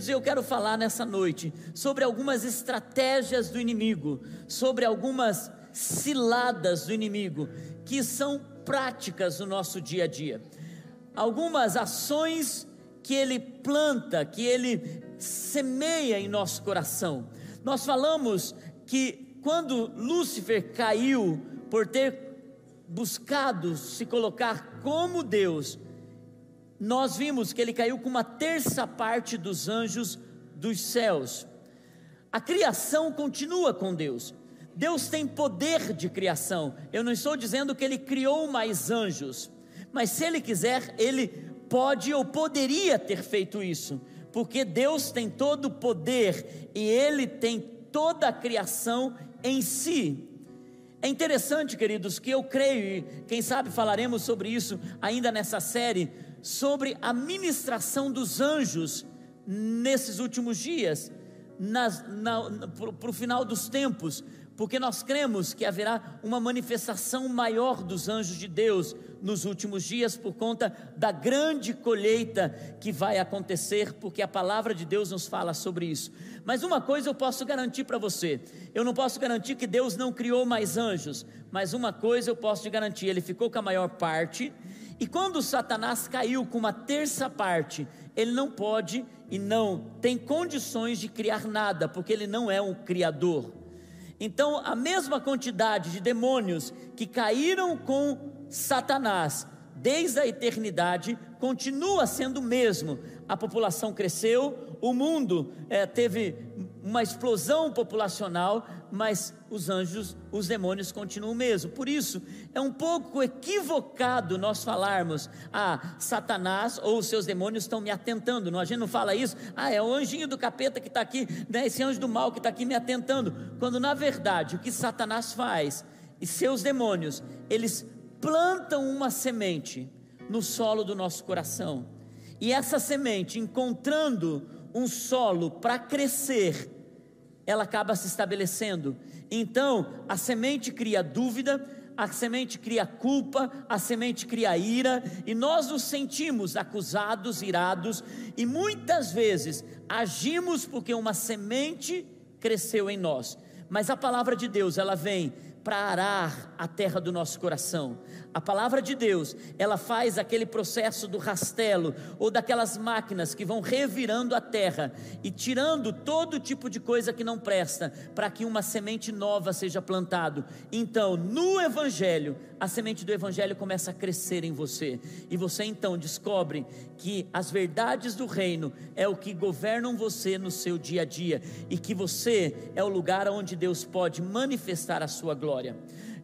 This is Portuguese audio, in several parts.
Queridos, eu quero falar nessa noite sobre algumas estratégias do inimigo, sobre algumas ciladas do inimigo, que são práticas no nosso dia a dia. Algumas ações que ele planta, que ele semeia em nosso coração. Nós falamos que quando Lúcifer caiu por ter buscado se colocar como Deus, nós vimos que ele caiu com uma terça parte dos anjos dos céus. A criação continua com Deus. Deus tem poder de criação. Eu não estou dizendo que ele criou mais anjos, mas se ele quiser, ele pode ou poderia ter feito isso, porque Deus tem todo o poder e ele tem toda a criação em si. É interessante, queridos, que eu creio, e quem sabe falaremos sobre isso ainda nessa série, sobre a ministração dos anjos nesses últimos dias, para o final dos tempos, porque nós cremos que haverá uma manifestação maior dos anjos de Deus nos últimos dias por conta da grande colheita que vai acontecer, porque a palavra de Deus nos fala sobre isso. Mas uma coisa eu posso garantir para você: eu não posso garantir que Deus não criou mais anjos, mas uma coisa eu posso te garantir: ele ficou com a maior parte, e quando Satanás caiu com uma terça parte, ele não pode e não tem condições de criar nada, porque ele não é um criador. Então, a mesma quantidade de demônios que caíram com Satanás desde a eternidade continua sendo o mesmo. A população cresceu, o mundo é, teve uma explosão populacional, mas os anjos, os demônios continuam o mesmo. Por isso, é um pouco equivocado nós falarmos, ah, Satanás ou os seus demônios estão me atentando. Não, a gente não fala isso, ah, é o anjinho do capeta que está aqui, né, esse anjo do mal que está aqui me atentando. Quando na verdade o que Satanás faz e seus demônios, eles plantam uma semente no solo do nosso coração. E essa semente, encontrando um solo para crescer, ela acaba se estabelecendo. Então, a semente cria dúvida, a semente cria culpa, a semente cria ira, e nós nos sentimos acusados, irados, e muitas vezes agimos porque uma semente cresceu em nós. Mas a palavra de Deus, ela vem para arar a terra do nosso coração. A palavra de Deus, ela faz aquele processo do rastelo ou daquelas máquinas que vão revirando a terra e tirando todo tipo de coisa que não presta, para que uma semente nova seja plantado. Então, no evangelho, a semente do evangelho começa a crescer em você, e você então descobre que as verdades do reino é o que governam você no seu dia a dia e que você é o lugar onde Deus pode manifestar a sua glória.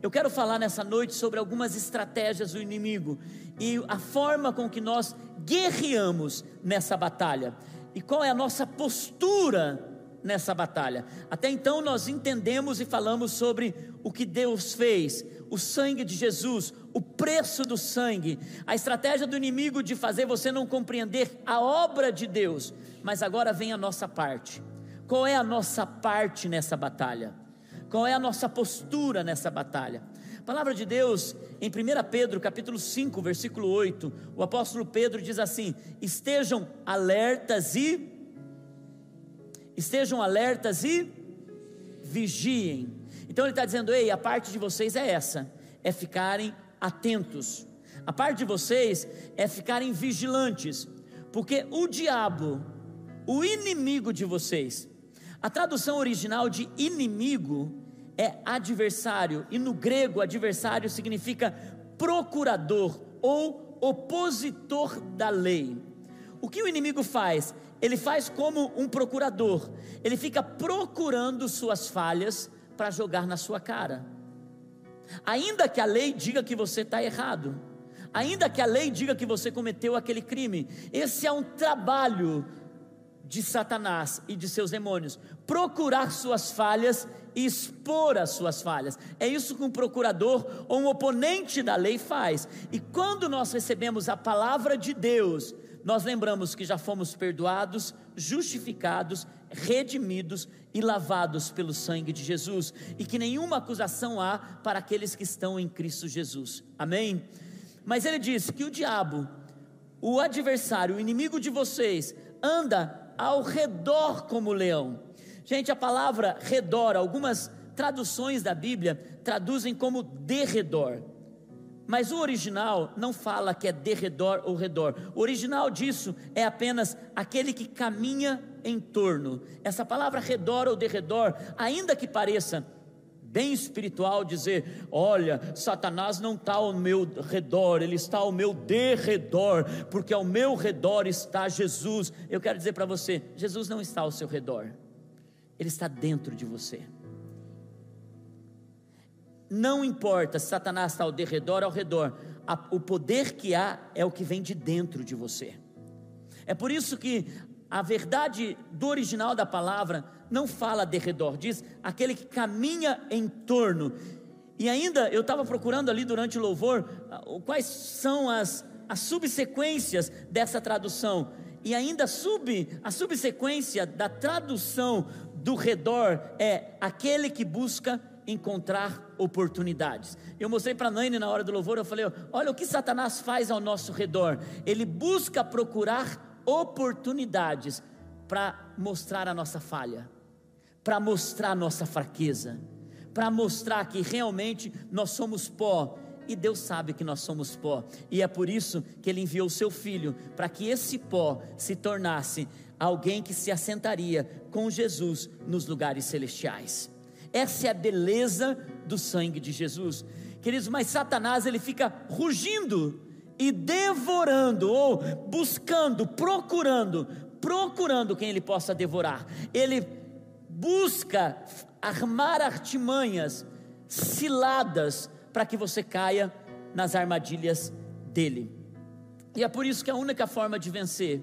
Eu quero falar nessa noite sobre algumas estratégias do inimigo e a forma com que nós guerreamos nessa batalha e qual é a nossa postura nessa batalha. Até então nós entendemos e falamos sobre o que Deus fez, o sangue de Jesus, o preço do sangue, a estratégia do inimigo de fazer você não compreender a obra de Deus. Mas agora vem a nossa parte. Qual é a nossa parte nessa batalha? Qual é a nossa postura nessa batalha? A palavra de Deus, em 1 Pedro, capítulo 5, versículo 8, o apóstolo Pedro diz assim: "Estejam alertas e estejam alertas e vigiem". Então ele está dizendo: "Ei, a parte de vocês é essa, é ficarem atentos. A parte de vocês é ficarem vigilantes, porque o diabo, o inimigo de vocês, a tradução original de inimigo é adversário, e no grego, adversário significa procurador ou opositor da lei. O que o inimigo faz? Ele faz como um procurador, ele fica procurando suas falhas para jogar na sua cara. Ainda que a lei diga que você está errado, ainda que a lei diga que você cometeu aquele crime, esse é um trabalho de Satanás e de seus demônios, procurar suas falhas e expor as suas falhas. É isso que um procurador ou um oponente da lei faz. E quando nós recebemos a palavra de Deus, nós lembramos que já fomos perdoados, justificados, redimidos e lavados pelo sangue de Jesus, e que nenhuma acusação há para aqueles que estão em Cristo Jesus. Amém? Mas ele diz que o diabo, o adversário, o inimigo de vocês, anda ao redor como leão. Gente, a palavra redor, algumas traduções da Bíblia traduzem como derredor. Mas o original não fala que é derredor ou redor. O original disso é apenas aquele que caminha em torno. Essa palavra redor ou derredor, ainda que pareça bem espiritual dizer: olha, Satanás não está ao meu redor, ele está ao meu derredor, porque ao meu redor está Jesus. Eu quero dizer para você: Jesus não está ao seu redor, ele está dentro de você. Não importa se Satanás está ao derredor ou ao redor, a, o poder que há é o que vem de dentro de você. É por isso que a verdade do original da palavra não fala de redor, diz aquele que caminha em torno. E ainda eu estava procurando ali durante o louvor ah, quais são as, as subsequências dessa tradução. E ainda sub, a subsequência da tradução do redor é aquele que busca encontrar oportunidades. Eu mostrei para Naine na hora do louvor, eu falei: olha o que Satanás faz ao nosso redor. Ele busca procurar oportunidades para mostrar a nossa falha, para mostrar a nossa fraqueza, para mostrar que realmente nós somos pó. E Deus sabe que nós somos pó, e é por isso que Ele enviou o seu filho, para que esse pó se tornasse alguém que se assentaria com Jesus nos lugares celestiais. Essa é a beleza do sangue de Jesus. Queridos, mas Satanás ele fica rugindo e devorando ou buscando, procurando, procurando quem ele possa devorar. Ele busca armar artimanhas, ciladas para que você caia nas armadilhas dele. E é por isso que a única forma de vencer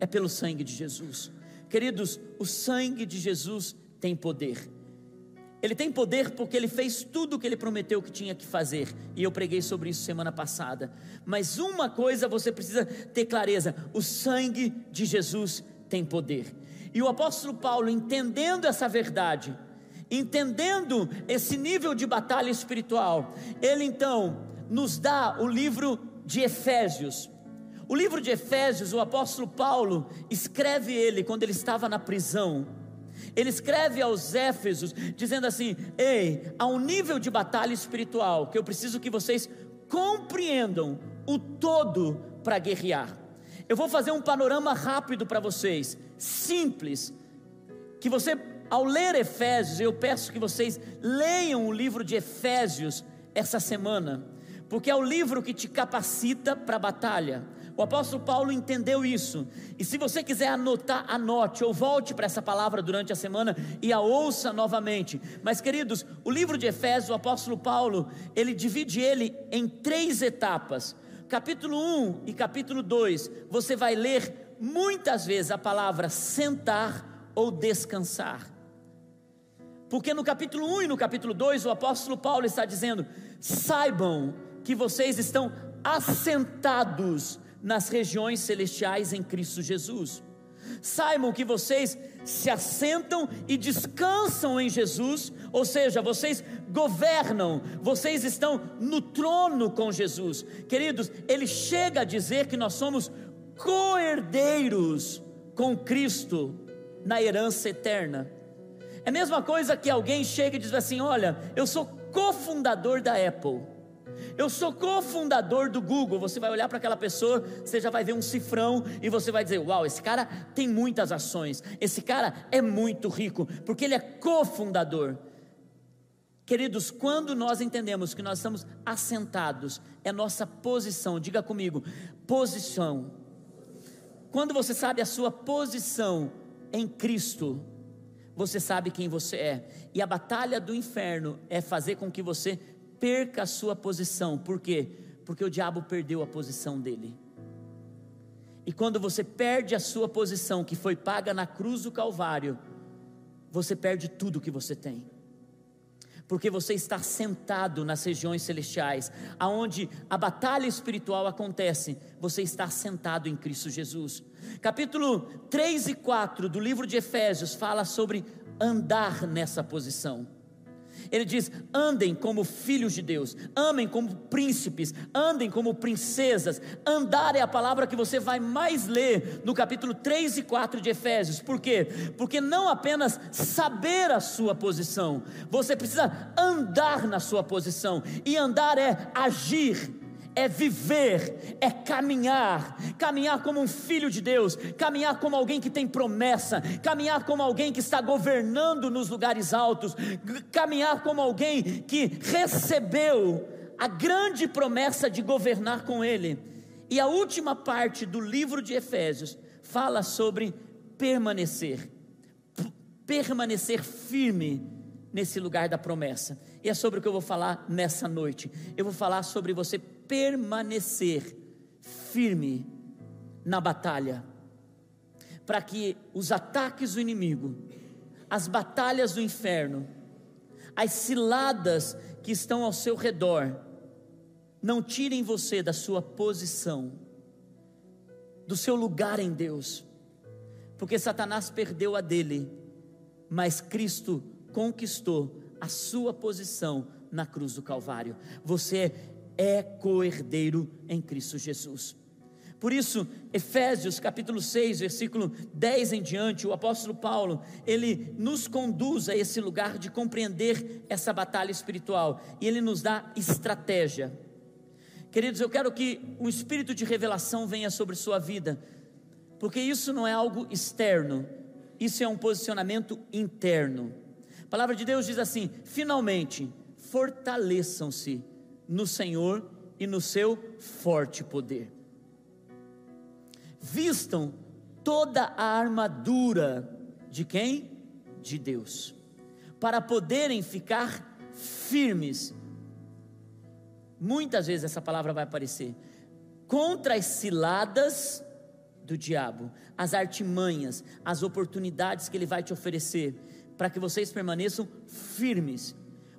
é pelo sangue de Jesus. Queridos, o sangue de Jesus tem poder. Ele tem poder porque ele fez tudo o que ele prometeu que tinha que fazer. E eu preguei sobre isso semana passada. Mas uma coisa você precisa ter clareza: o sangue de Jesus tem poder. E o apóstolo Paulo, entendendo essa verdade, entendendo esse nível de batalha espiritual, ele então nos dá o livro de Efésios. O livro de Efésios, o apóstolo Paulo escreve ele quando ele estava na prisão ele escreve aos Éfesos, dizendo assim: Ei, há um nível de batalha espiritual que eu preciso que vocês compreendam o todo para guerrear. Eu vou fazer um panorama rápido para vocês, simples, que você, ao ler Efésios, eu peço que vocês leiam o livro de Efésios essa semana, porque é o livro que te capacita para a batalha o apóstolo Paulo entendeu isso. E se você quiser anotar, anote ou volte para essa palavra durante a semana e a ouça novamente. Mas queridos, o livro de Efésios, o apóstolo Paulo, ele divide ele em três etapas. Capítulo 1 e capítulo 2, você vai ler muitas vezes a palavra sentar ou descansar. Porque no capítulo 1 e no capítulo 2, o apóstolo Paulo está dizendo: saibam que vocês estão assentados nas regiões celestiais em Cristo Jesus. Saibam que vocês se assentam e descansam em Jesus, ou seja, vocês governam, vocês estão no trono com Jesus. Queridos, ele chega a dizer que nós somos co-herdeiros com Cristo na herança eterna. É a mesma coisa que alguém chega e diz assim: Olha, eu sou cofundador da Apple. Eu sou cofundador do Google. Você vai olhar para aquela pessoa, você já vai ver um cifrão e você vai dizer: Uau, esse cara tem muitas ações. Esse cara é muito rico, porque ele é cofundador. Queridos, quando nós entendemos que nós estamos assentados, é nossa posição, diga comigo, posição. Quando você sabe a sua posição em Cristo, você sabe quem você é. E a batalha do inferno é fazer com que você perca a sua posição. Por quê? Porque o diabo perdeu a posição dele. E quando você perde a sua posição, que foi paga na cruz do Calvário, você perde tudo que você tem. Porque você está sentado nas regiões celestiais, aonde a batalha espiritual acontece, você está sentado em Cristo Jesus. Capítulo 3 e 4 do livro de Efésios fala sobre andar nessa posição. Ele diz: andem como filhos de Deus, amem como príncipes, andem como princesas. Andar é a palavra que você vai mais ler no capítulo 3 e 4 de Efésios. Por quê? Porque não apenas saber a sua posição, você precisa andar na sua posição, e andar é agir é viver, é caminhar, caminhar como um filho de Deus, caminhar como alguém que tem promessa, caminhar como alguém que está governando nos lugares altos, caminhar como alguém que recebeu a grande promessa de governar com Ele. E a última parte do livro de Efésios fala sobre permanecer, permanecer firme nesse lugar da promessa. E é sobre o que eu vou falar nessa noite. Eu vou falar sobre você permanecer firme na batalha, para que os ataques do inimigo, as batalhas do inferno, as ciladas que estão ao seu redor, não tirem você da sua posição, do seu lugar em Deus, porque Satanás perdeu a dele, mas Cristo conquistou a sua posição na cruz do Calvário. Você é co-herdeiro em Cristo Jesus. Por isso, Efésios capítulo 6, versículo 10 em diante, o apóstolo Paulo, ele nos conduz a esse lugar de compreender essa batalha espiritual e ele nos dá estratégia. Queridos, eu quero que o espírito de revelação venha sobre sua vida, porque isso não é algo externo, isso é um posicionamento interno. A palavra de Deus diz assim: finalmente, fortaleçam-se no Senhor e no seu forte poder. Vistam toda a armadura de quem? De Deus, para poderem ficar firmes. Muitas vezes essa palavra vai aparecer contra as ciladas do diabo, as artimanhas, as oportunidades que ele vai te oferecer, para que vocês permaneçam firmes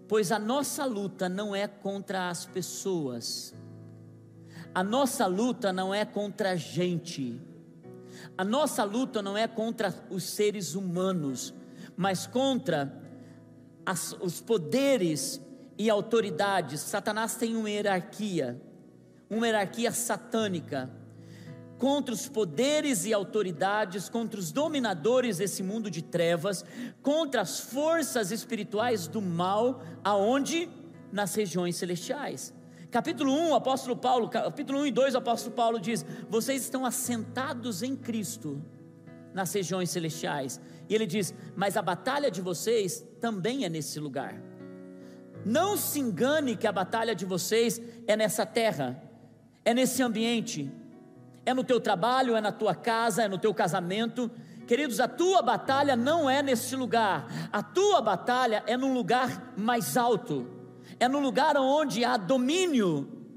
pois a nossa luta não é contra as pessoas, a nossa luta não é contra a gente, a nossa luta não é contra os seres humanos, mas contra as, os poderes e autoridades. Satanás tem uma hierarquia, uma hierarquia satânica contra os poderes e autoridades, contra os dominadores desse mundo de trevas, contra as forças espirituais do mal, aonde? Nas regiões celestiais. Capítulo 1, apóstolo Paulo, capítulo 1 e 2, o apóstolo Paulo diz: Vocês estão assentados em Cristo nas regiões celestiais. E ele diz: Mas a batalha de vocês também é nesse lugar. Não se engane que a batalha de vocês é nessa terra, é nesse ambiente, é no teu trabalho, é na tua casa, é no teu casamento. Queridos, a tua batalha não é nesse lugar, a tua batalha é num lugar mais alto, é no lugar onde há domínio,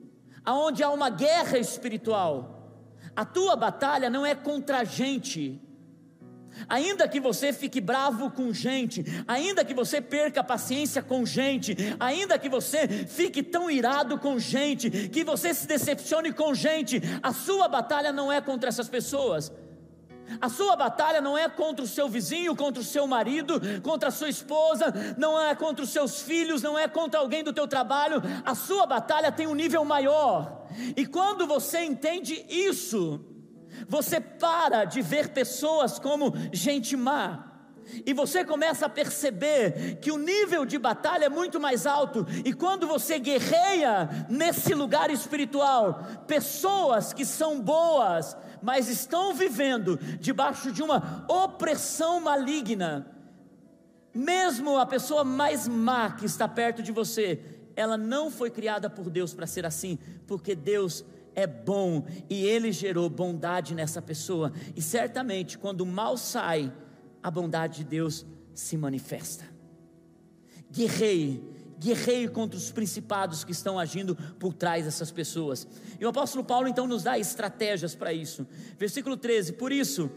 aonde há uma guerra espiritual. A tua batalha não é contra a gente, Ainda que você fique bravo com gente, ainda que você perca a paciência com gente, ainda que você fique tão irado com gente, que você se decepcione com gente, a sua batalha não é contra essas pessoas. A sua batalha não é contra o seu vizinho, contra o seu marido, contra a sua esposa, não é contra os seus filhos, não é contra alguém do teu trabalho. A sua batalha tem um nível maior. E quando você entende isso, você para de ver pessoas como gente má. E você começa a perceber que o nível de batalha é muito mais alto, e quando você guerreia nesse lugar espiritual, pessoas que são boas, mas estão vivendo debaixo de uma opressão maligna, mesmo a pessoa mais má que está perto de você, ela não foi criada por Deus para ser assim, porque Deus é bom e ele gerou bondade nessa pessoa. E certamente, quando o mal sai, a bondade de Deus se manifesta. Guerreie, guerreie contra os principados que estão agindo por trás dessas pessoas. E o apóstolo Paulo então nos dá estratégias para isso. Versículo 13: Por isso,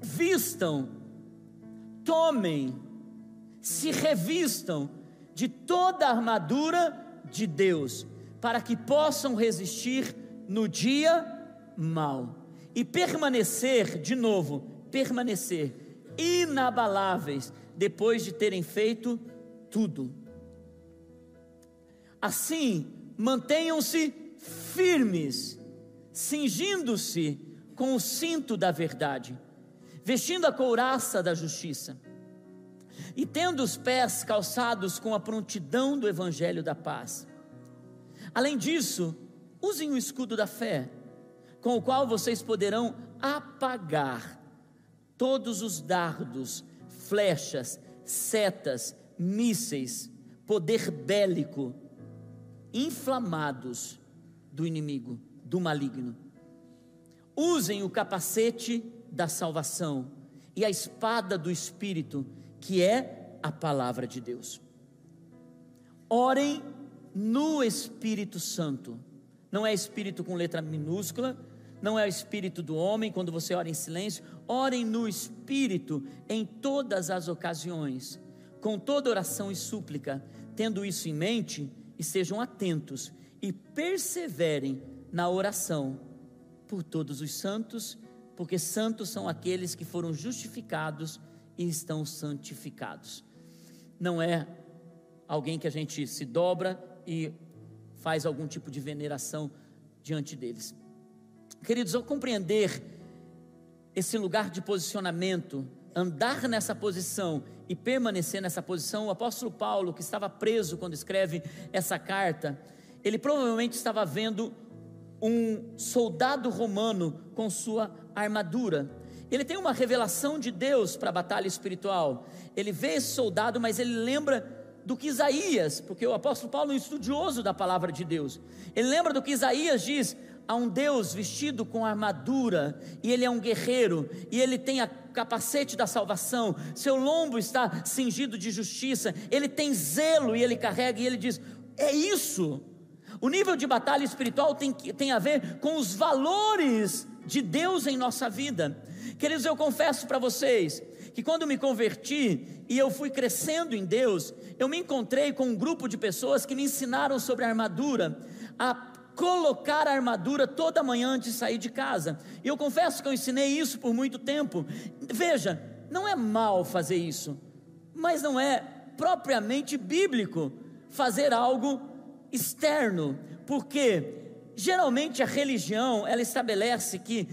vistam, tomem, se revistam de toda a armadura de Deus para que possam resistir no dia mal e permanecer, de novo, permanecer inabaláveis depois de terem feito tudo. Assim, mantenham-se firmes, cingindo-se com o cinto da verdade, vestindo a couraça da justiça, e tendo os pés calçados com a prontidão do evangelho da paz. Além disso, usem o escudo da fé, com o qual vocês poderão apagar todos os dardos, flechas, setas, mísseis, poder bélico, inflamados do inimigo, do maligno. Usem o capacete da salvação e a espada do Espírito, que é a palavra de Deus. Orem no Espírito Santo. Não é Espírito com letra minúscula, não é o Espírito do homem quando você ora em silêncio. Orem no Espírito em todas as ocasiões, com toda oração e súplica. Tendo isso em mente, e sejam atentos e perseverem na oração por todos os santos, porque santos são aqueles que foram justificados e estão santificados. Não é alguém que a gente se dobra e faz algum tipo de veneração diante deles. Queridos, ao compreender esse lugar de posicionamento, andar nessa posição e permanecer nessa posição, o apóstolo Paulo, que estava preso quando escreve essa carta, ele provavelmente estava vendo um soldado romano com sua armadura. Ele tem uma revelação de Deus para a batalha espiritual. Ele vê esse soldado, mas ele lembra do que Isaías, porque o apóstolo Paulo é um estudioso da palavra de Deus. Ele lembra do que Isaías diz: há um Deus vestido com armadura, e ele é um guerreiro, e ele tem a capacete da salvação, seu lombo está cingido de justiça, ele tem zelo e ele carrega, e ele diz: é isso, o nível de batalha espiritual tem, tem a ver com os valores de Deus em nossa vida. Queridos, eu confesso para vocês que quando me converti e eu fui crescendo em Deus, eu me encontrei com um grupo de pessoas que me ensinaram sobre a armadura, a colocar a armadura toda manhã antes de sair de casa. E eu confesso que eu ensinei isso por muito tempo. Veja, não é mal fazer isso, mas não é propriamente bíblico fazer algo externo, porque geralmente a religião ela estabelece que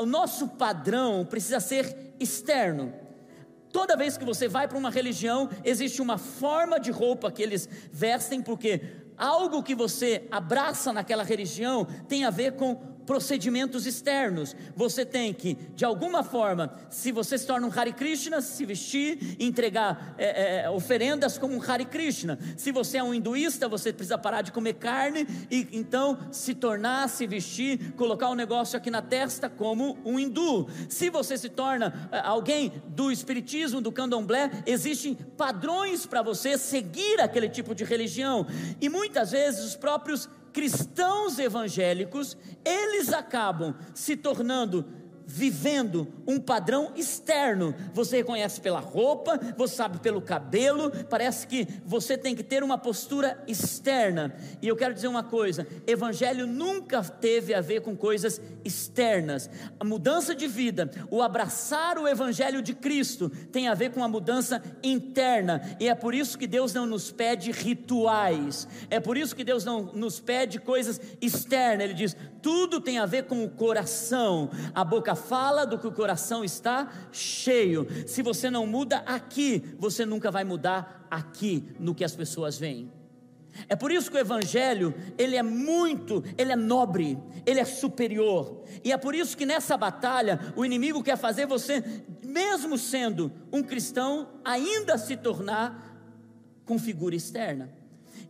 o nosso padrão precisa ser externo. Toda vez que você vai para uma religião, existe uma forma de roupa que eles vestem, porque algo que você abraça naquela religião tem a ver com procedimentos externos. Você tem que, de alguma forma, se você se torna um Hare Krishna, se vestir, entregar é, é, oferendas como um Hare Krishna. Se você é um hinduísta, você precisa parar de comer carne e então se tornar, se vestir, colocar um negócio aqui na testa como um hindu. Se você se torna é, alguém do espiritismo, do candomblé, existem padrões para você seguir aquele tipo de religião. E muitas vezes os próprios cristãos evangélicos, eles acabam se tornando vivendo um padrão externo. Você reconhece pela roupa, você sabe pelo cabelo, parece que você tem que ter uma postura externa. E eu quero dizer uma coisa: evangelho nunca teve a ver com coisas externas. A mudança de vida, o abraçar o evangelho de Cristo, tem a ver com a mudança interna. E é por isso que Deus não nos pede rituais. É por isso que Deus não nos pede coisas externas. Ele diz: tudo tem a ver com o coração. A boca fala do que o coração está cheio. Se você não muda aqui, você nunca vai mudar aqui no que as pessoas veem. É por isso que o evangelho, ele é muito, ele é nobre, ele é superior. E é por isso que nessa batalha o inimigo quer fazer você, mesmo sendo um cristão, ainda se tornar com figura externa.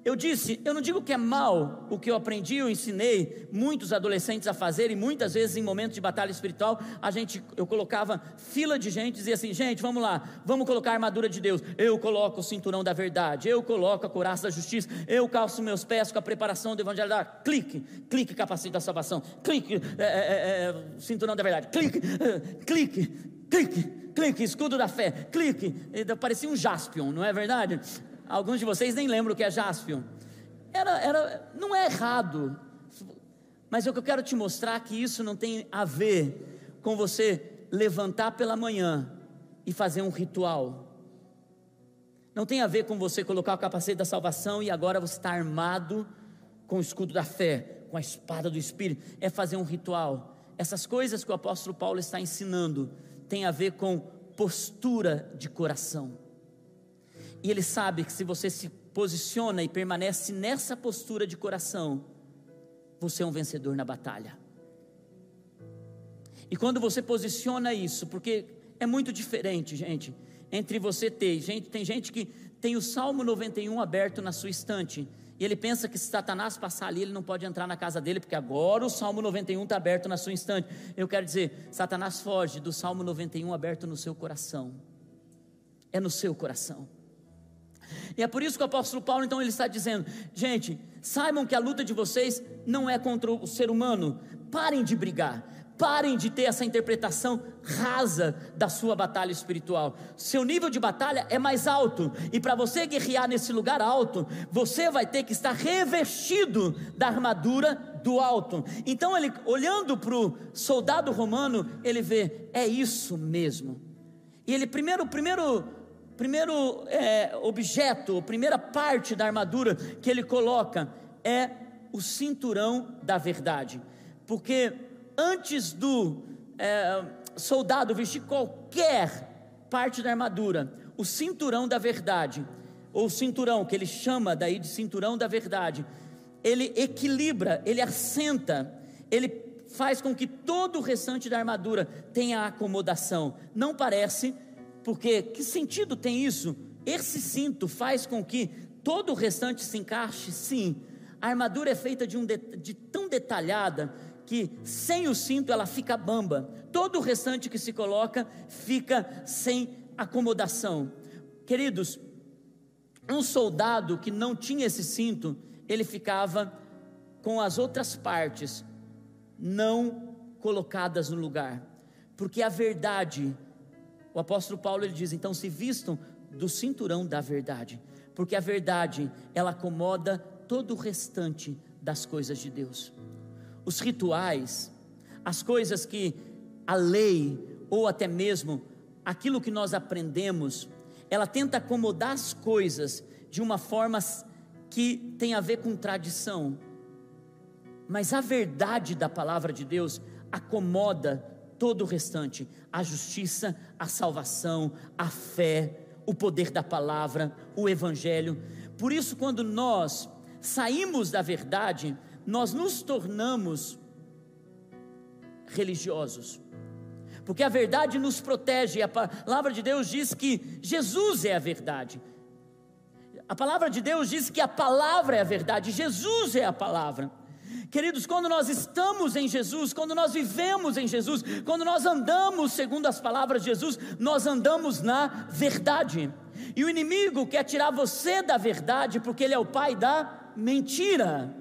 Eu disse, eu não digo que é mal o que eu aprendi, eu ensinei muitos adolescentes a fazer, e muitas vezes em momentos de batalha espiritual, a gente, eu colocava fila de gente, dizia assim, gente, vamos lá, vamos colocar a armadura de Deus, eu coloco o cinturão da verdade, eu coloco a couraça da justiça, eu calço meus pés com a preparação do evangelho da clique, clique capacete da salvação, clique, é, é, é, é cinturão da verdade, clique, clique, clique, clique, escudo da fé, clique, parecia um jaspion, não é verdade? Alguns de vocês nem lembram o que é Jaspion. Era, era, não é errado, mas o que eu quero te mostrar é que isso não tem a ver com você levantar pela manhã e fazer um ritual. Não tem a ver com você colocar o capacete da salvação e agora você está armado com o escudo da fé, com a espada do Espírito. É fazer um ritual. Essas coisas que o apóstolo Paulo está ensinando tem a ver com postura de coração. E ele sabe que se você se posiciona e permanece nessa postura de coração, você é um vencedor na batalha. E quando você posiciona isso, porque é muito diferente, gente, entre você ter, gente, tem gente que tem o Salmo 91 aberto na sua estante, e ele pensa que se Satanás passar ali, ele não pode entrar na casa dele, porque agora o Salmo 91 está aberto na sua estante. Eu quero dizer, Satanás foge do Salmo 91 aberto no seu coração. É no seu coração. E é por isso que o apóstolo Paulo, então, ele está dizendo: gente, saibam que a luta de vocês não é contra o ser humano, parem de brigar, parem de ter essa interpretação rasa da sua batalha espiritual. Seu nível de batalha é mais alto, e para você guerrear nesse lugar alto, você vai ter que estar revestido da armadura do alto. Então, ele olhando para o soldado romano, ele vê: é isso mesmo. E ele primeiro, primeiro primeiro é, objeto, primeira parte da armadura que ele coloca é o cinturão da verdade, porque antes do é, soldado vestir qualquer parte da armadura, o cinturão da verdade, ou cinturão que ele chama daí de cinturão da verdade, ele equilibra, ele assenta, ele faz com que todo o restante da armadura tenha acomodação. Não parece porque que sentido tem isso? Esse cinto faz com que todo o restante se encaixe? Sim. A armadura é feita de, um de, de tão detalhada que sem o cinto ela fica bamba. Todo o restante que se coloca fica sem acomodação. Queridos, um soldado que não tinha esse cinto, ele ficava com as outras partes não colocadas no lugar, porque a verdade o apóstolo Paulo ele diz: então se vistam do cinturão da verdade, porque a verdade ela acomoda todo o restante das coisas de Deus. Os rituais, as coisas que a lei ou até mesmo aquilo que nós aprendemos, ela tenta acomodar as coisas de uma forma que tem a ver com tradição. Mas a verdade da palavra de Deus acomoda todo o restante: a justiça, a salvação, a fé, o poder da palavra, o evangelho. Por isso, quando nós saímos da verdade, nós nos tornamos religiosos. Porque a verdade nos protege, a palavra de Deus diz que Jesus é a verdade. A palavra de Deus diz que a palavra é a verdade, Jesus é a palavra. Queridos, quando nós estamos em Jesus, quando nós vivemos em Jesus, quando nós andamos segundo as palavras de Jesus, nós andamos na verdade. E o inimigo quer tirar você da verdade, porque ele é o pai da mentira.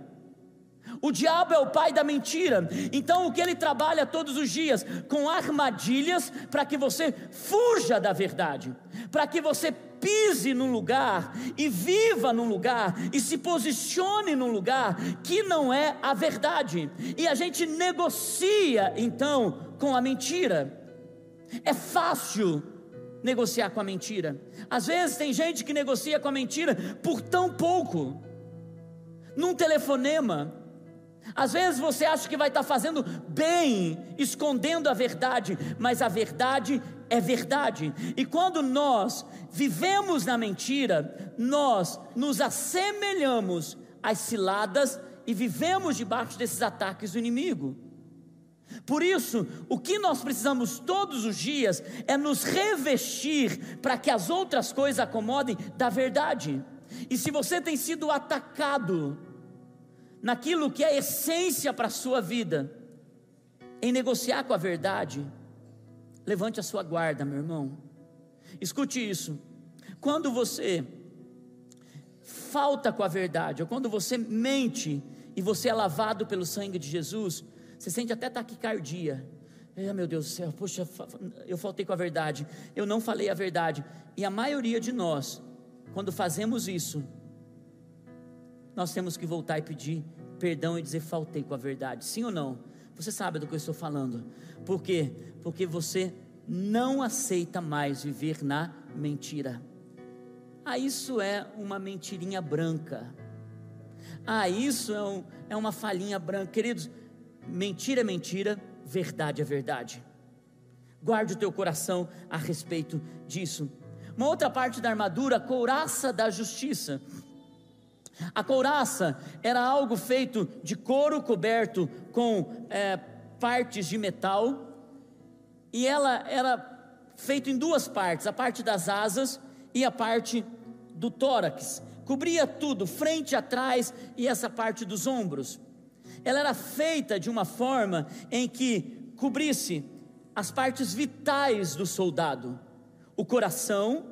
O diabo é o pai da mentira. Então o que ele trabalha todos os dias com armadilhas para que você fuja da verdade, para que você pise num lugar e viva num lugar e se posicione num lugar que não é a verdade. E a gente negocia então com a mentira. É fácil negociar com a mentira. Às vezes tem gente que negocia com a mentira por tão pouco. Num telefonema, às vezes você acha que vai estar fazendo bem, escondendo a verdade, mas a verdade é verdade. E quando nós vivemos na mentira, nós nos assemelhamos às ciladas e vivemos debaixo desses ataques do inimigo. Por isso, o que nós precisamos todos os dias é nos revestir para que as outras coisas acomodem da verdade. E se você tem sido atacado naquilo que é essência para a sua vida, em negociar com a verdade, levante a sua guarda, meu irmão. Escute isso. Quando você falta com a verdade, ou quando você mente e você é lavado pelo sangue de Jesus, você sente até taquicardia. Ah, meu Deus do céu, poxa, eu faltei com a verdade, eu não falei a verdade. E a maioria de nós, quando fazemos isso, nós temos que voltar e pedir perdão e dizer faltei com a verdade. Sim ou não? Você sabe do que eu estou falando. Por quê? Porque você não aceita mais viver na mentira. Ah, isso é uma mentirinha branca. Ah, isso é, um, é uma falhinha branca. Queridos, mentira é mentira, verdade é verdade. Guarde o teu coração a respeito disso. Uma outra parte da armadura, couraça da justiça. A couraça era algo feito de couro coberto com é, partes de metal, e ela era feita em duas partes: a parte das asas e a parte do tórax. Cobria tudo, frente, atrás e essa parte dos ombros. Ela era feita de uma forma em que cobrisse as partes vitais do soldado: o coração,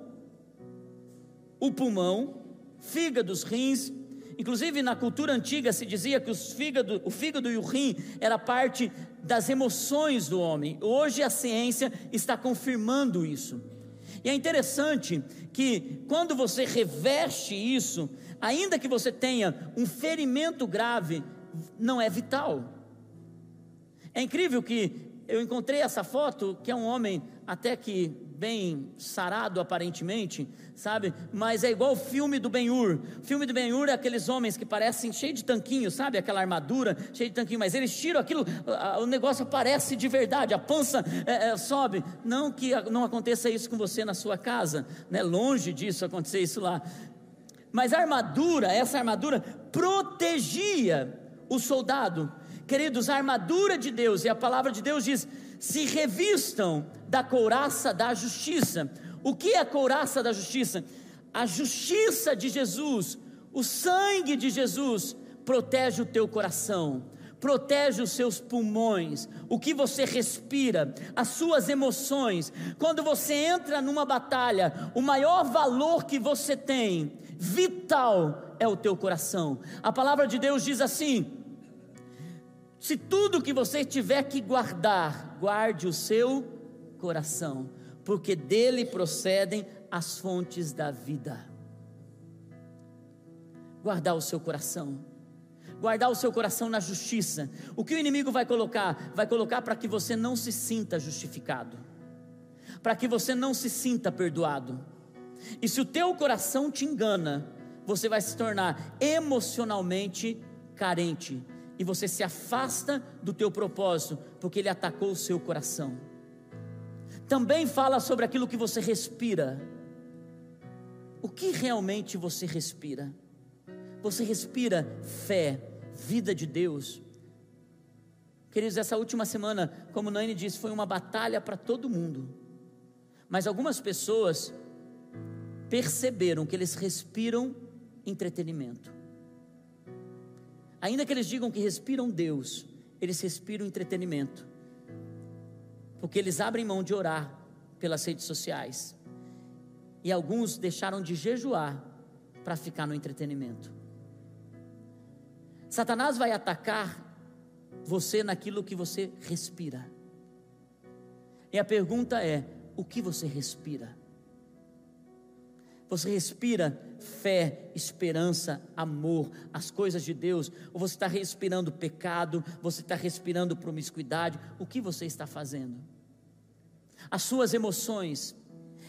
o pulmão, fígados, rins. Inclusive na cultura antiga se dizia que fígado, o fígado e o rim era parte das emoções do homem. Hoje a ciência está confirmando isso. E é interessante que quando você reveste isso, ainda que você tenha um ferimento grave, não é vital. É incrível que eu encontrei essa foto, que é um homem até que bem sarado aparentemente, sabe? Mas é igual o filme do Ben-Hur. O filme do Ben-Hur é aqueles homens que parecem cheios de tanquinho, sabe? Aquela armadura cheia de tanquinho, mas eles tiram aquilo, o negócio aparece de verdade, a pança é, é, sobe. Não que não aconteça isso com você na sua casa, né? Longe disso acontecer isso lá. Mas a armadura, essa armadura protegia o soldado. Queridos, a armadura de Deus, e a palavra de Deus diz: se revistam da couraça da justiça. O que é a couraça da justiça? A justiça de Jesus, o sangue de Jesus, protege o teu coração, protege os seus pulmões, o que você respira, as suas emoções. Quando você entra numa batalha, o maior valor que você tem, vital, é o teu coração. A palavra de Deus diz assim: se tudo que você tiver que guardar, guarde o seu coração, porque dele procedem as fontes da vida. Guardar o seu coração, guardar o seu coração na justiça. O que o inimigo vai colocar? Vai colocar para que você não se sinta justificado, para que você não se sinta perdoado. E se o teu coração te engana, você vai se tornar emocionalmente carente e você se afasta do teu propósito, porque ele atacou o seu coração. Também fala sobre aquilo que você respira. O que realmente você respira? Você respira fé, vida de Deus. Queridos, essa última semana, como Naine disse, foi uma batalha para todo mundo. Mas algumas pessoas perceberam que eles respiram entretenimento. Ainda que eles digam que respiram Deus, eles respiram entretenimento. Porque eles abrem mão de orar pelas redes sociais. E alguns deixaram de jejuar para ficar no entretenimento. Satanás vai atacar você naquilo que você respira. E a pergunta é: o que você respira? Você respira fé, esperança, amor, as coisas de Deus, ou você está respirando pecado, você está respirando promiscuidade, o que você está fazendo? As suas emoções,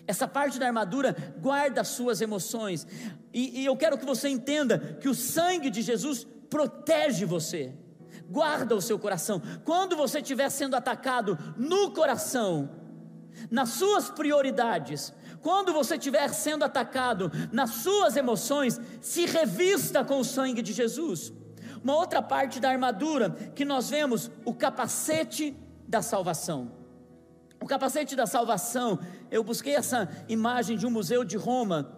essa parte da armadura guarda as suas emoções, e, e eu quero que você entenda que o sangue de Jesus protege você, guarda o seu coração, quando você estiver sendo atacado no coração, nas suas prioridades, quando você estiver sendo atacado nas suas emoções, se revista com o sangue de Jesus. Uma outra parte da armadura que nós vemos, o capacete da salvação. O capacete da salvação, eu busquei essa imagem de um museu de Roma.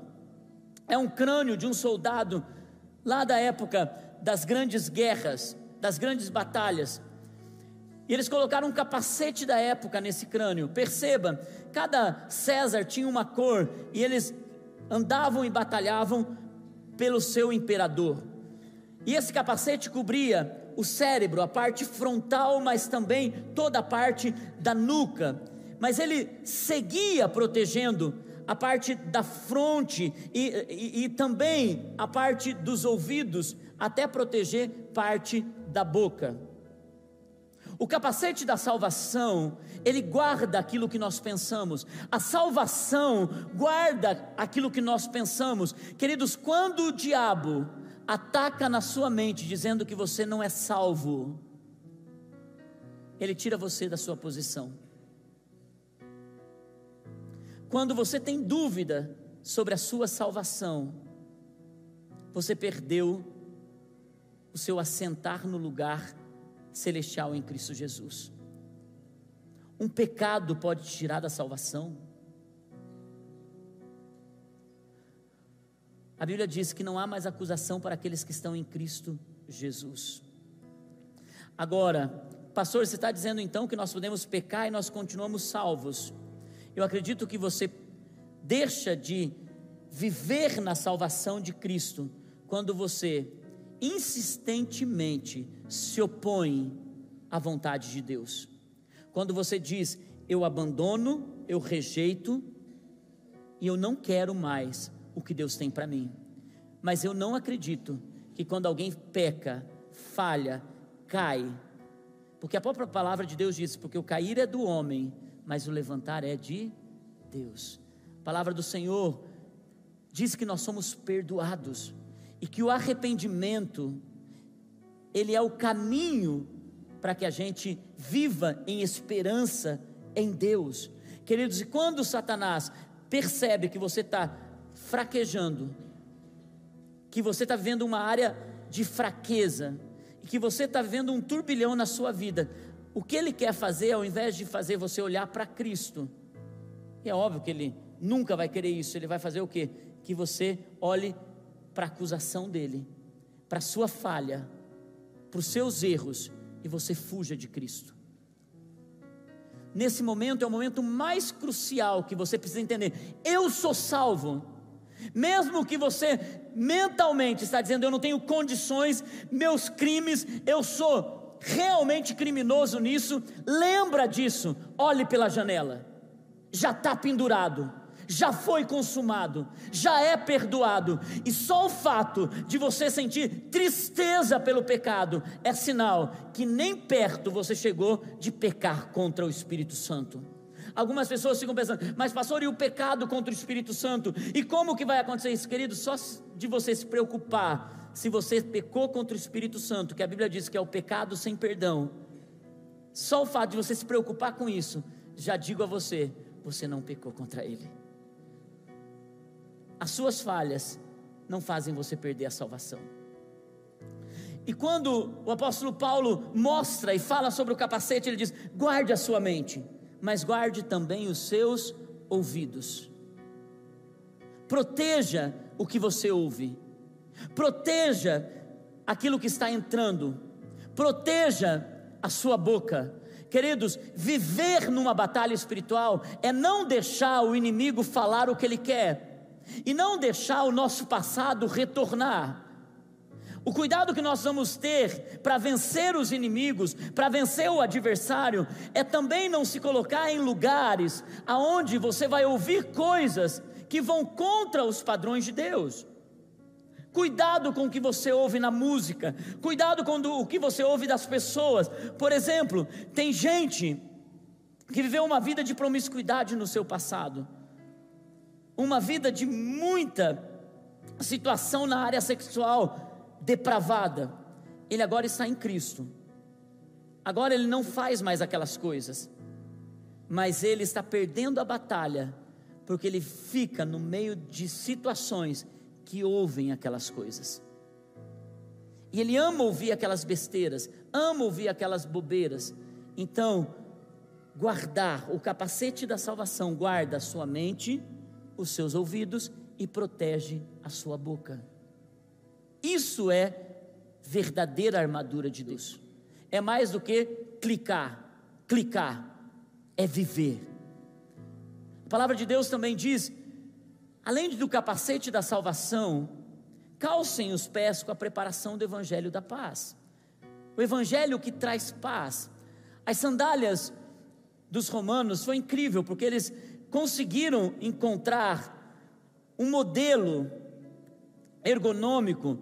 É um crânio de um soldado lá da época das grandes guerras, das grandes batalhas. E eles colocaram um capacete da época nesse crânio. Perceba, cada César tinha uma cor e eles andavam e batalhavam pelo seu imperador. E esse capacete cobria o cérebro, a parte frontal, mas também toda a parte da nuca. Mas ele seguia protegendo a parte da fronte e, e, e também a parte dos ouvidos, até proteger parte da boca. O capacete da salvação, ele guarda aquilo que nós pensamos. A salvação guarda aquilo que nós pensamos. Queridos, quando o diabo ataca na sua mente dizendo que você não é salvo, ele tira você da sua posição. Quando você tem dúvida sobre a sua salvação, você perdeu o seu assentar no lugar celestial em Cristo Jesus. Um pecado pode te tirar da salvação? A Bíblia diz que não há mais acusação para aqueles que estão em Cristo Jesus. Agora, pastor, você está dizendo então que nós podemos pecar e nós continuamos salvos. Eu acredito que você deixa de viver na salvação de Cristo quando você insistentemente se opõe à vontade de Deus. Quando você diz, eu abandono, eu rejeito e eu não quero mais o que Deus tem para mim. Mas eu não acredito que quando alguém peca, falha, cai, porque a própria palavra de Deus diz: porque o cair é do homem, mas o levantar é de Deus. A palavra do Senhor diz que nós somos perdoados e que o arrependimento ele é o caminho para que a gente viva em esperança em Deus. Queridos, e quando Satanás percebe que você está fraquejando, que você está vendo uma área de fraqueza, e que você está vendo um turbilhão na sua vida, o que ele quer fazer, ao invés de fazer você olhar para Cristo, é óbvio que ele nunca vai querer isso, ele vai fazer o quê? Que você olhe para a acusação dele, para a sua falha, para os seus erros e você fuja de Cristo. Nesse momento é o momento mais crucial que você precisa entender. Eu sou salvo. Mesmo que você mentalmente está dizendo eu não tenho condições, meus crimes, eu sou realmente criminoso nisso, lembra disso. Olhe pela janela. Já está pendurado já foi consumado, já é perdoado, e só o fato de você sentir tristeza pelo pecado é sinal que nem perto você chegou de pecar contra o Espírito Santo. Algumas pessoas ficam pensando, mas pastor, e o pecado contra o Espírito Santo? E como que vai acontecer isso, querido? Só de você se preocupar se você pecou contra o Espírito Santo, que a Bíblia diz que é o pecado sem perdão. Só o fato de você se preocupar com isso, já digo a você, você não pecou contra ele as suas falhas não fazem você perder a salvação. E quando o apóstolo Paulo mostra e fala sobre o capacete, ele diz: guarde a sua mente, mas guarde também os seus ouvidos. Proteja o que você ouve, proteja aquilo que está entrando, proteja a sua boca. Queridos, viver numa batalha espiritual é não deixar o inimigo falar o que ele quer, e não deixar o nosso passado retornar. O cuidado que nós vamos ter para vencer os inimigos, para vencer o adversário, é também não se colocar em lugares aonde você vai ouvir coisas que vão contra os padrões de Deus. Cuidado com o que você ouve na música, cuidado com o que você ouve das pessoas. Por exemplo, tem gente que viveu uma vida de promiscuidade no seu passado uma vida de muita situação na área sexual depravada, ele agora está em Cristo. Agora ele não faz mais aquelas coisas, mas ele está perdendo a batalha, porque ele fica no meio de situações que ouvem aquelas coisas. E ele ama ouvir aquelas besteiras, ama ouvir aquelas bobeiras. Então, guardar o capacete da salvação, guarda a sua mente, os seus ouvidos e protege a sua boca. Isso é verdadeira armadura de Deus. É mais do que clicar, clicar, é viver. A palavra de Deus também diz: além do capacete da salvação, calcem os pés com a preparação do evangelho da paz. O evangelho que traz paz. As sandálias dos romanos foi incrível, porque eles conseguiram encontrar um modelo ergonômico,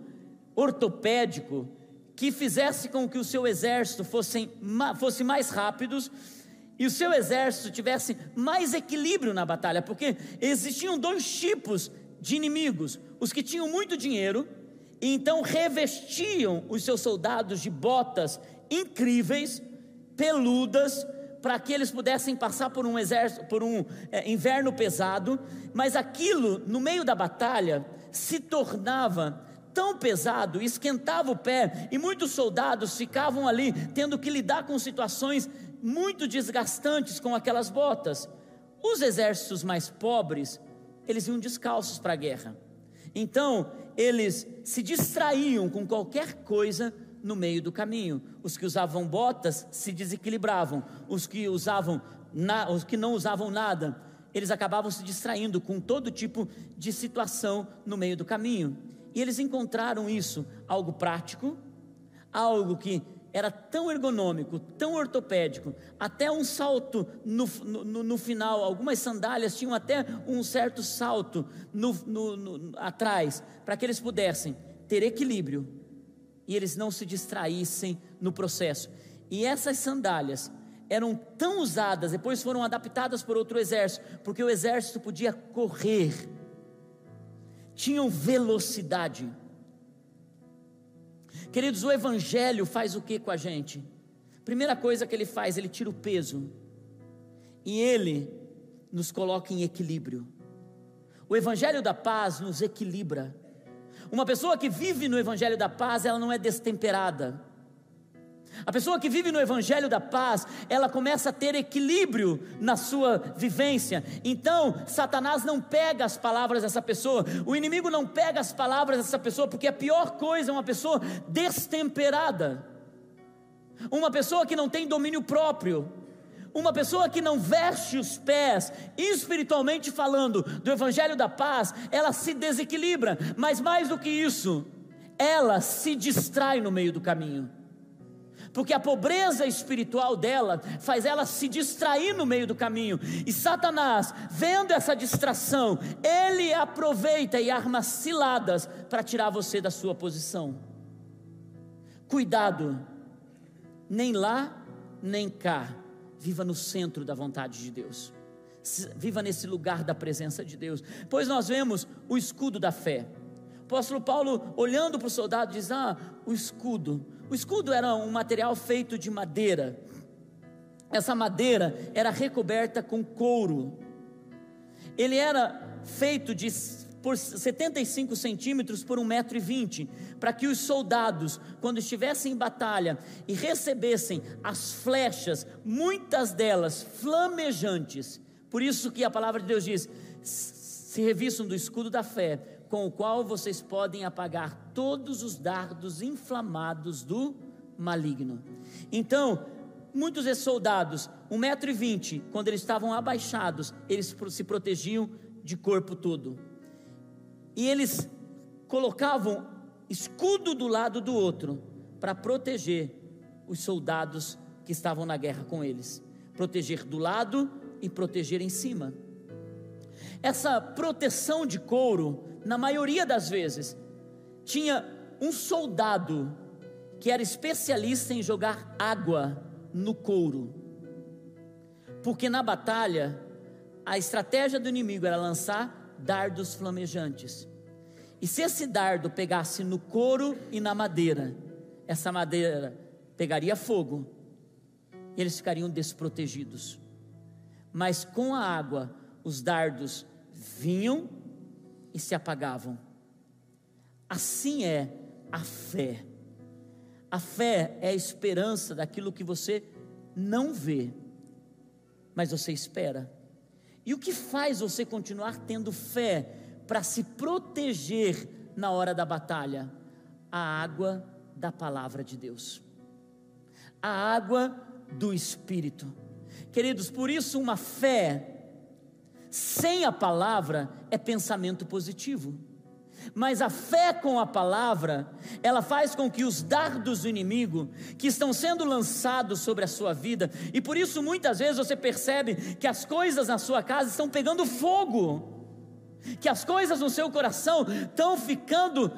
ortopédico, que fizesse com que o seu exército fosse, fosse mais rápidos e o seu exército tivesse mais equilíbrio na batalha, porque existiam dois tipos de inimigos: os que tinham muito dinheiro e então revestiam os seus soldados de botas incríveis, peludas, para que eles pudessem passar por um exército, por um é, inverno pesado, mas aquilo no meio da batalha se tornava tão pesado, esquentava o pé, e muitos soldados ficavam ali tendo que lidar com situações muito desgastantes com aquelas botas. Os exércitos mais pobres, eles iam descalços para a guerra. Então, eles se distraíam com qualquer coisa no meio do caminho. Os que usavam botas se desequilibravam, os que usavam na, os que não usavam nada, eles acabavam se distraindo com todo tipo de situação no meio do caminho. E eles encontraram isso algo prático, algo que era tão ergonômico, tão ortopédico, até um salto no, no, no final, algumas sandálias tinham até um certo salto no, atrás, para que eles pudessem ter equilíbrio e eles não se distraíssem no processo. E essas sandálias eram tão usadas, depois foram adaptadas por outro exército, porque o exército podia correr, tinham velocidade. Queridos, o Evangelho faz o que com a gente? Primeira coisa que ele faz, ele tira o peso e ele nos coloca em equilíbrio. O Evangelho da paz nos equilibra. Uma pessoa que vive no Evangelho da paz, ela não é destemperada. A pessoa que vive no Evangelho da paz, ela começa a ter equilíbrio na sua vivência. Então, Satanás não pega as palavras dessa pessoa, o inimigo não pega as palavras dessa pessoa, porque a pior coisa é uma pessoa destemperada, uma pessoa que não tem domínio próprio, uma pessoa que não veste os pés, espiritualmente falando, do Evangelho da paz, ela se desequilibra, mas mais do que isso, ela se distrai no meio do caminho porque a pobreza espiritual dela faz ela se distrair no meio do caminho. E Satanás, vendo essa distração, ele aproveita e arma ciladas para tirar você da sua posição. Cuidado, nem lá, nem cá. Viva no centro da vontade de Deus. Viva nesse lugar da presença de Deus. Pois nós vemos o escudo da fé. O apóstolo Paulo, olhando para o soldado, diz: Ah, o escudo o escudo era um material feito de madeira. Essa madeira era recoberta com couro. Ele era feito de por 75 centímetros por 1,20m, para que os soldados, quando estivessem em batalha e recebessem as flechas, muitas delas flamejantes, por isso que a palavra de Deus diz: se revistam do escudo da fé, com o qual vocês podem apagar todos os dardos inflamados do maligno. Então, muitos desses soldados, 1,20m, quando eles estavam abaixados, eles se protegiam de corpo todo. E eles colocavam escudo do lado do outro para proteger os soldados que estavam na guerra com eles. Proteger do lado e proteger em cima. Essa proteção de couro na maioria das vezes, tinha um soldado que era especialista em jogar água no couro. Porque na batalha, a estratégia do inimigo era lançar dardos flamejantes. E se esse dardo pegasse no couro e na madeira, essa madeira pegaria fogo e eles ficariam desprotegidos. Mas com a água, os dardos vinham e se apagavam. Assim é a fé. A fé é a esperança daquilo que você não vê, mas você espera. E o que faz você continuar tendo fé para se proteger na hora da batalha? A água da palavra de Deus, a água do Espírito. Queridos, por isso uma fé sem a palavra é pensamento positivo. Mas a fé com a palavra, ela faz com que os dardos do inimigo que estão sendo lançados sobre a sua vida, e por isso muitas vezes você percebe que as coisas na sua casa estão pegando fogo, que as coisas no seu coração estão ficando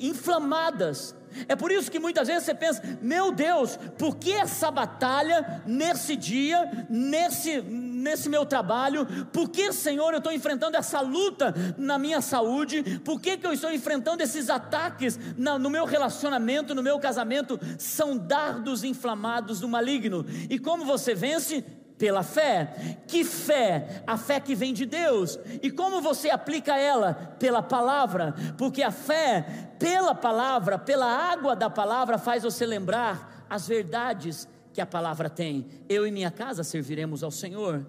inflamadas, É por isso que muitas vezes você pensa: meu Deus, por que essa batalha nesse dia, nesse, nesse meu trabalho? Por que, Senhor, eu estou enfrentando essa luta na minha saúde? Por que, que eu estou enfrentando esses ataques na, no meu relacionamento, no meu casamento? São dardos inflamados do maligno. E como você vence? pela fé. Que fé? A fé que vem de Deus. E como você aplica ela? Pela palavra. Porque a fé, pela palavra, pela água da palavra, faz você lembrar as verdades que a palavra tem. Eu e minha casa serviremos ao Senhor.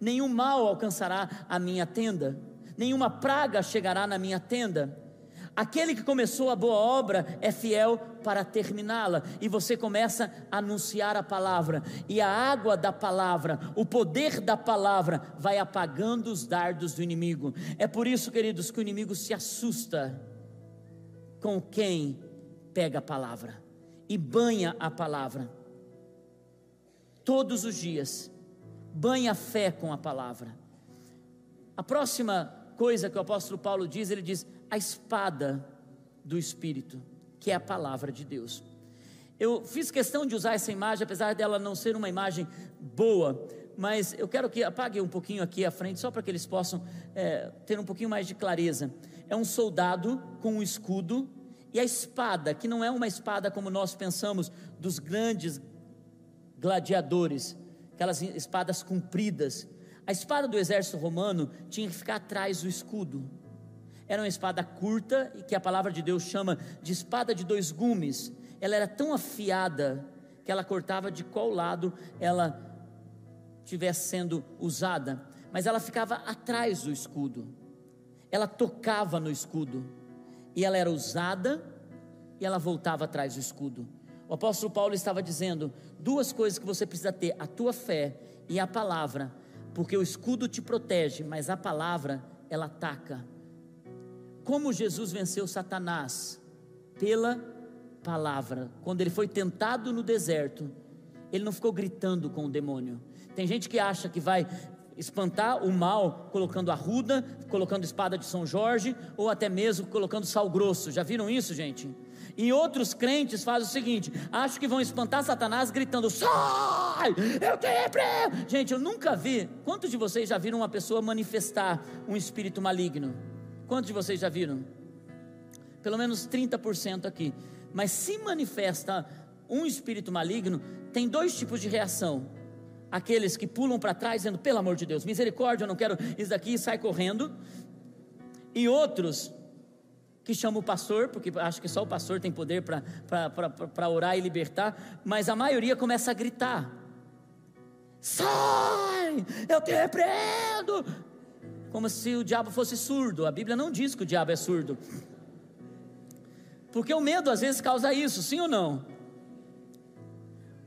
Nenhum mal alcançará a minha tenda, nenhuma praga chegará na minha tenda Aquele que começou a boa obra é fiel para terminá-la, e você começa a anunciar a palavra, e a água da palavra, o poder da palavra, vai apagando os dardos do inimigo. É por isso, queridos, que o inimigo se assusta com quem pega a palavra e banha a palavra. Todos os dias, banha a fé com a palavra. A próxima coisa que o apóstolo Paulo diz, ele diz: a espada do Espírito, que é a palavra de Deus. Eu fiz questão de usar essa imagem, apesar dela não ser uma imagem boa, mas eu quero que apague um pouquinho aqui à frente, só para que eles possam é, ter um pouquinho mais de clareza. É um soldado com um escudo e a espada, que não é uma espada como nós pensamos dos grandes gladiadores, aquelas espadas compridas. A espada do exército romano tinha que ficar atrás do escudo. Era uma espada curta e que a palavra de Deus chama de espada de dois gumes. Ela era tão afiada que ela cortava de qual lado ela estivesse sendo usada, mas ela ficava atrás do escudo. Ela tocava no escudo e ela era usada e ela voltava atrás do escudo. O apóstolo Paulo estava dizendo duas coisas que você precisa ter: a tua fé e a palavra, porque o escudo te protege, mas a palavra ela ataca como Jesus venceu Satanás? Pela palavra. Quando ele foi tentado no deserto, ele não ficou gritando com o demônio. Tem gente que acha que vai espantar o mal colocando arruda, colocando espada de São Jorge, ou até mesmo colocando sal grosso. Já viram isso, gente? E outros crentes fazem o seguinte: acham que vão espantar Satanás gritando: sai, eu te repreendo. Gente, eu nunca vi. Quantos de vocês já viram uma pessoa manifestar um espírito maligno? Quantos de vocês já viram? Pelo menos 30% aqui. Mas se manifesta um espírito maligno, tem dois tipos de reação. Aqueles que pulam para trás, dizendo, pelo amor de Deus, misericórdia, eu não quero isso daqui, e sai correndo. E outros que chamam o pastor, porque acho que só o pastor tem poder para orar e libertar, mas a maioria começa a gritar: sai, eu te repreendo como se o diabo fosse surdo. A Bíblia não diz que o diabo é surdo. Porque o medo às vezes causa isso, sim ou não?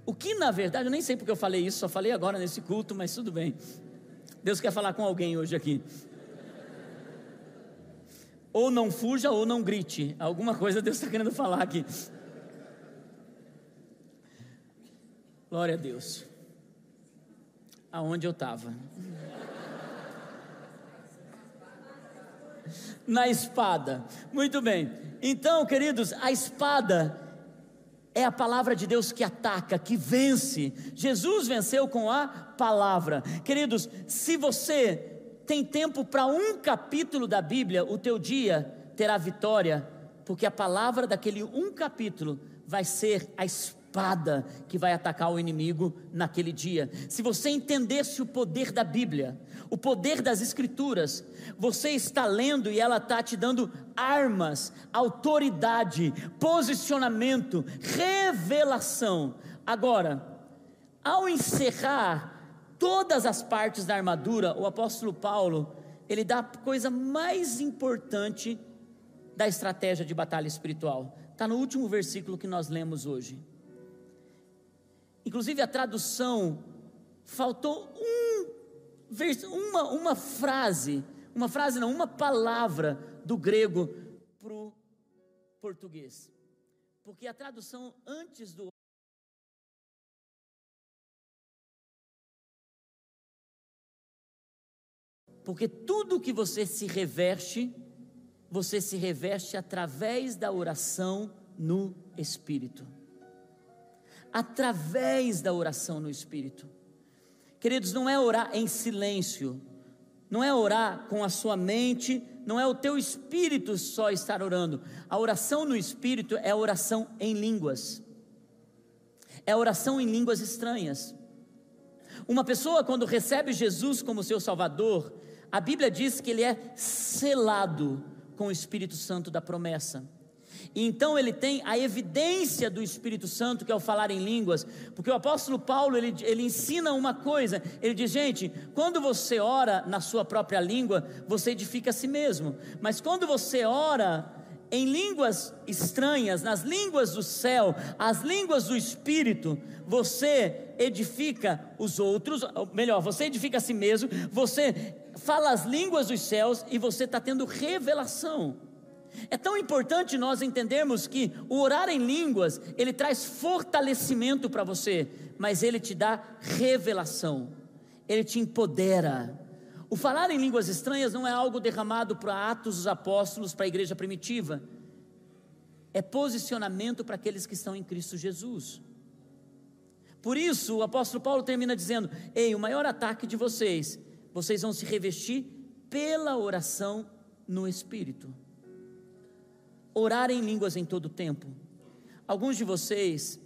O que na verdade, eu nem sei porque eu falei isso, só falei agora nesse culto, mas tudo bem. Deus quer falar com alguém hoje aqui. Ou não fuja ou não grite. Alguma coisa Deus está querendo falar aqui. Glória a Deus. Aonde eu estava? na espada. Muito bem. Então, queridos, a espada é a palavra de Deus que ataca, que vence. Jesus venceu com a palavra. Queridos, se você tem tempo para um capítulo da Bíblia, o teu dia terá vitória, porque a palavra daquele um capítulo vai ser a espada que vai atacar o inimigo naquele dia. Se você entendesse o poder da Bíblia, o poder das Escrituras, você está lendo e ela está te dando armas, autoridade, posicionamento, revelação. Agora, ao encerrar todas as partes da armadura, o apóstolo Paulo, ele dá a coisa mais importante da estratégia de batalha espiritual. Está no último versículo que nós lemos hoje. Inclusive a tradução faltou um, uma, uma frase, uma frase não, uma palavra do grego para o português. Porque a tradução antes do Porque tudo que você se reveste, você se reveste através da oração no Espírito. Através da oração no Espírito. Queridos, não é orar em silêncio, não é orar com a sua mente, não é o teu espírito só estar orando. A oração no Espírito é a oração em línguas, é a oração em línguas estranhas. Uma pessoa, quando recebe Jesus como seu Salvador, a Bíblia diz que ele é selado com o Espírito Santo da promessa. Então ele tem a evidência do Espírito Santo, que é o falar em línguas, porque o apóstolo Paulo ele, ele ensina uma coisa: ele diz, gente, quando você ora na sua própria língua, você edifica a si mesmo, mas quando você ora em línguas estranhas, nas línguas do céu, as línguas do Espírito, você edifica os outros, melhor, você edifica a si mesmo, você fala as línguas dos céus e você está tendo revelação. É tão importante nós entendermos que o orar em línguas, ele traz fortalecimento para você, mas ele te dá revelação, ele te empodera. O falar em línguas estranhas não é algo derramado para Atos dos Apóstolos, para a igreja primitiva, é posicionamento para aqueles que estão em Cristo Jesus. Por isso, o apóstolo Paulo termina dizendo: Ei, o maior ataque de vocês, vocês vão se revestir pela oração no Espírito. Orar em línguas em todo o tempo. Alguns de vocês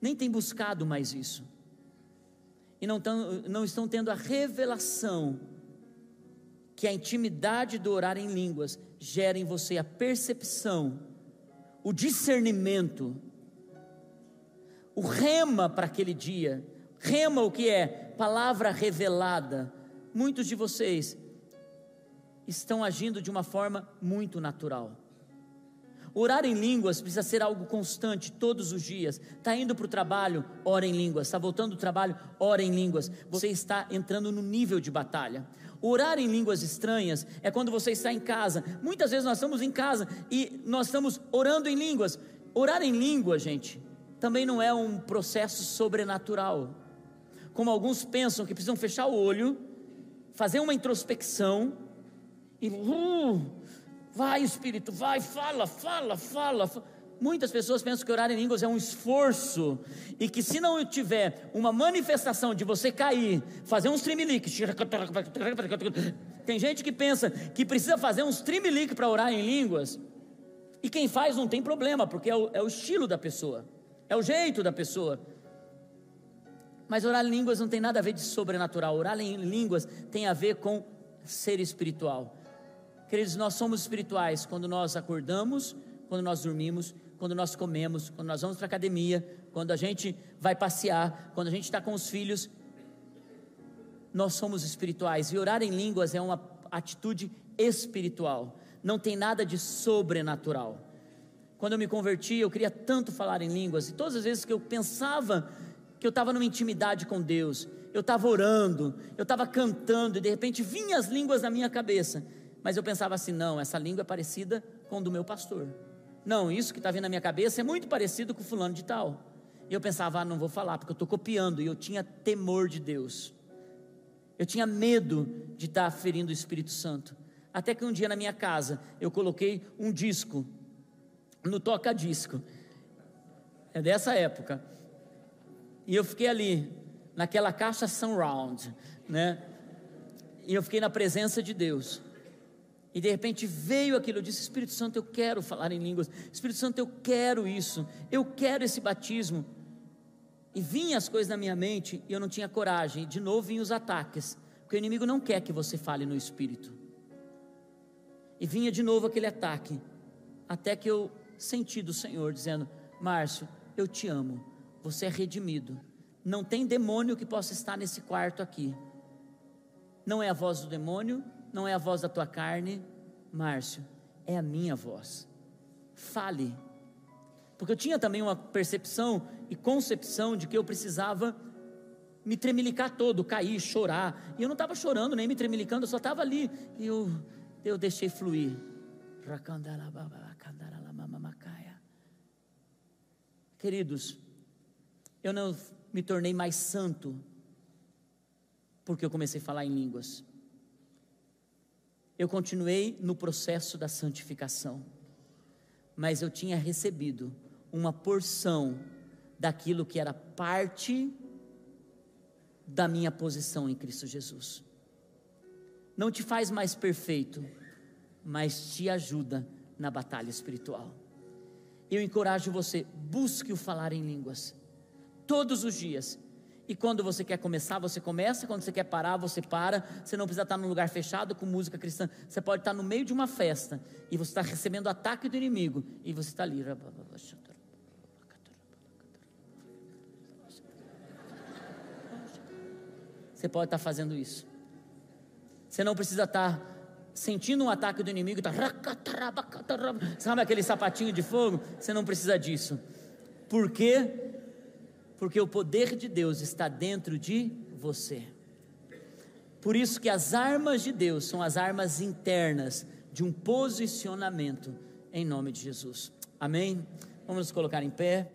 nem têm buscado mais isso, e não, tão, não estão tendo a revelação que a intimidade do orar em línguas gera em você a percepção, o discernimento o rema para aquele dia. Rema o que é? Palavra revelada. Muitos de vocês estão agindo de uma forma muito natural. Orar em línguas precisa ser algo constante, todos os dias. Está indo para o trabalho, ora em línguas. Está voltando do trabalho, ora em línguas. Você está entrando no nível de batalha. Orar em línguas estranhas é quando você está em casa. Muitas vezes nós estamos em casa e nós estamos orando em línguas. Orar em língua, gente, também não é um processo sobrenatural. Como alguns pensam que precisam fechar o olho, fazer uma introspecção e uh, vai Espírito, vai, fala, fala, fala. Muitas pessoas pensam que orar em línguas é um esforço e que se não tiver uma manifestação de você cair, fazer um streamlink, tem gente que pensa que precisa fazer um streamlink para orar em línguas e quem faz não tem problema porque é o, é o estilo da pessoa. É o jeito da pessoa. Mas orar em línguas não tem nada a ver de sobrenatural. Orar em línguas tem a ver com ser espiritual. Queridos, nós somos espirituais quando nós acordamos, quando nós dormimos, quando nós comemos, quando nós vamos para a academia, quando a gente vai passear, quando a gente está com os filhos. Nós somos espirituais e orar em línguas é uma atitude espiritual, não tem nada de sobrenatural. Quando eu me converti, eu queria tanto falar em línguas, e todas as vezes que eu pensava que eu estava numa intimidade com Deus, eu estava orando, eu estava cantando, e de repente vinham as línguas na minha cabeça, mas eu pensava assim: não, essa língua é parecida com a do meu pastor. Não, isso que está vindo na minha cabeça é muito parecido com o fulano de tal. E eu pensava, ah, não vou falar, porque eu estou copiando, e eu tinha temor de Deus. Eu tinha medo de estar tá ferindo o Espírito Santo. Até que um dia na minha casa eu coloquei um disco no toca-disco. É dessa época. E eu fiquei ali, naquela caixa surround, né? E eu fiquei na presença de Deus. E de repente veio aquilo, eu disse: Espírito Santo, eu quero falar em línguas. Espírito Santo, eu quero isso. Eu quero esse batismo. E vinham as coisas na minha mente e eu não tinha coragem. De novo vinham os ataques, porque o inimigo não quer que você fale no espírito. E vinha de novo aquele ataque, até que eu senti do Senhor dizendo: Márcio, eu te amo, você é redimido. Não tem demônio que possa estar nesse quarto aqui. Não é a voz do demônio, não é a voz da tua carne, Márcio, é a minha voz. Fale. Porque eu tinha também uma percepção e concepção de que eu precisava me tremelicar todo, cair, chorar. E eu não estava chorando, nem me tremelicando, eu só estava ali. E eu, eu deixei fluir. Queridos, eu não me tornei mais santo porque eu comecei a falar em línguas. Eu continuei no processo da santificação. mas eu tinha recebido uma porção daquilo que era parte da minha posição em Cristo Jesus. Não te faz mais perfeito, mas te ajuda na batalha espiritual. Eu encorajo você, busque o falar em línguas, todos os dias. E quando você quer começar, você começa. Quando você quer parar, você para. Você não precisa estar num lugar fechado com música cristã. Você pode estar no meio de uma festa e você está recebendo ataque do inimigo e você está ali. Você pode estar fazendo isso. Você não precisa estar sentindo um ataque do inimigo, tá, sabe aquele sapatinho de fogo? Você não precisa disso. Por quê? Porque o poder de Deus está dentro de você. Por isso que as armas de Deus são as armas internas de um posicionamento em nome de Jesus. Amém? Vamos nos colocar em pé.